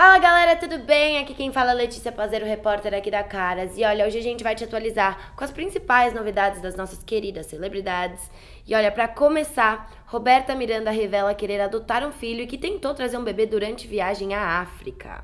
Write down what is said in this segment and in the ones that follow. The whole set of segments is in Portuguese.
Fala galera, tudo bem? Aqui quem fala é Letícia Pazeiro, repórter aqui da Caras. E olha, hoje a gente vai te atualizar com as principais novidades das nossas queridas celebridades. E olha, para começar, Roberta Miranda revela querer adotar um filho e que tentou trazer um bebê durante viagem à África.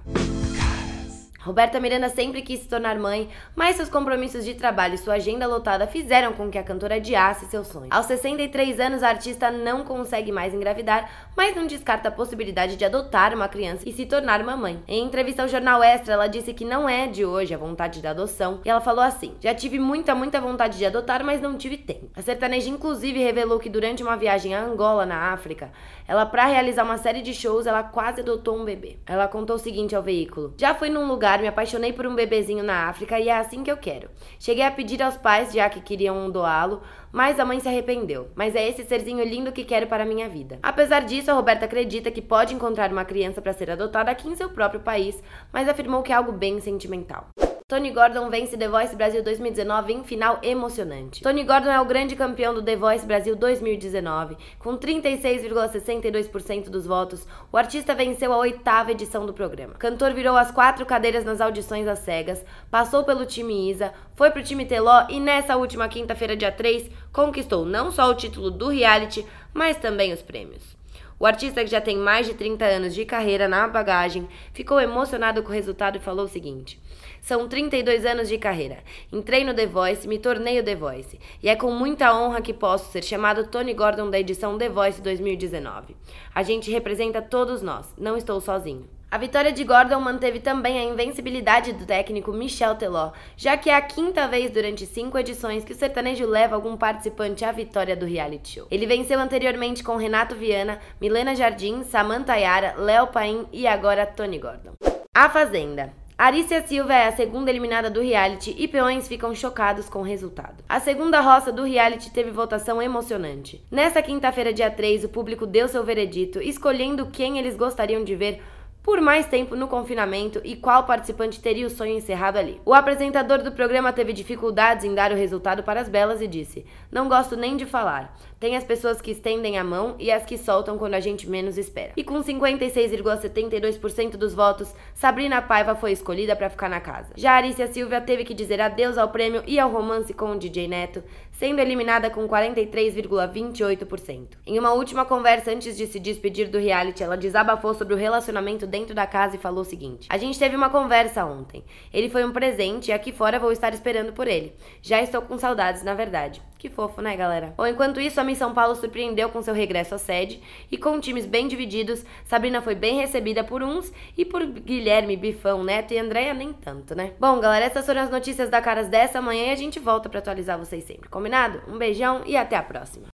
Roberta Miranda sempre quis se tornar mãe, mas seus compromissos de trabalho e sua agenda lotada fizeram com que a cantora adiasse seu sonho. Aos 63 anos, a artista não consegue mais engravidar, mas não descarta a possibilidade de adotar uma criança e se tornar uma mãe. Em entrevista ao jornal Extra, ela disse que não é de hoje a vontade da adoção, e ela falou assim: "Já tive muita, muita vontade de adotar, mas não tive tempo". A sertaneja inclusive revelou que durante uma viagem a Angola, na África, ela para realizar uma série de shows, ela quase adotou um bebê. Ela contou o seguinte ao veículo: "Já fui num lugar me apaixonei por um bebezinho na África e é assim que eu quero. Cheguei a pedir aos pais, já que queriam doá-lo, mas a mãe se arrependeu. Mas é esse serzinho lindo que quero para a minha vida. Apesar disso, a Roberta acredita que pode encontrar uma criança para ser adotada aqui em seu próprio país, mas afirmou que é algo bem sentimental. Tony Gordon vence The Voice Brasil 2019 em final emocionante. Tony Gordon é o grande campeão do The Voice Brasil 2019. Com 36,62% dos votos, o artista venceu a oitava edição do programa. Cantor virou as quatro cadeiras nas audições às cegas, passou pelo time Isa, foi pro time Teló e nessa última quinta-feira, dia 3, conquistou não só o título do reality, mas também os prêmios. O artista, que já tem mais de 30 anos de carreira na bagagem, ficou emocionado com o resultado e falou o seguinte: São 32 anos de carreira. Entrei no The Voice, me tornei o The Voice. E é com muita honra que posso ser chamado Tony Gordon da edição The Voice 2019. A gente representa todos nós, não estou sozinho. A vitória de Gordon manteve também a invencibilidade do técnico Michel Teló, já que é a quinta vez durante cinco edições que o sertanejo leva algum participante à vitória do reality show. Ele venceu anteriormente com Renato Viana, Milena Jardim, Samantha Yara, Léo Paim e agora Tony Gordon. A Fazenda. Arícia Silva é a segunda eliminada do reality e peões ficam chocados com o resultado. A segunda roça do reality teve votação emocionante. Nesta quinta-feira, dia 3, o público deu seu veredito, escolhendo quem eles gostariam de ver por mais tempo no confinamento e qual participante teria o sonho encerrado ali. O apresentador do programa teve dificuldades em dar o resultado para as belas e disse: Não gosto nem de falar. Tem as pessoas que estendem a mão e as que soltam quando a gente menos espera. E com 56,72% dos votos, Sabrina Paiva foi escolhida para ficar na casa. Já Arícia Silva teve que dizer adeus ao prêmio e ao romance com o DJ Neto, sendo eliminada com 43,28%. Em uma última conversa antes de se despedir do reality, ela desabafou sobre o relacionamento dentro da casa e falou o seguinte: A gente teve uma conversa ontem. Ele foi um presente e aqui fora vou estar esperando por ele. Já estou com saudades, na verdade. Que fofo, né, galera? Ou enquanto isso, a Miss São Paulo surpreendeu com seu regresso à sede e com times bem divididos, Sabrina foi bem recebida por uns e por Guilherme, Bifão, Neto e Andréia nem tanto, né? Bom, galera, essas foram as notícias da Caras dessa manhã e a gente volta para atualizar vocês sempre, combinado? Um beijão e até a próxima.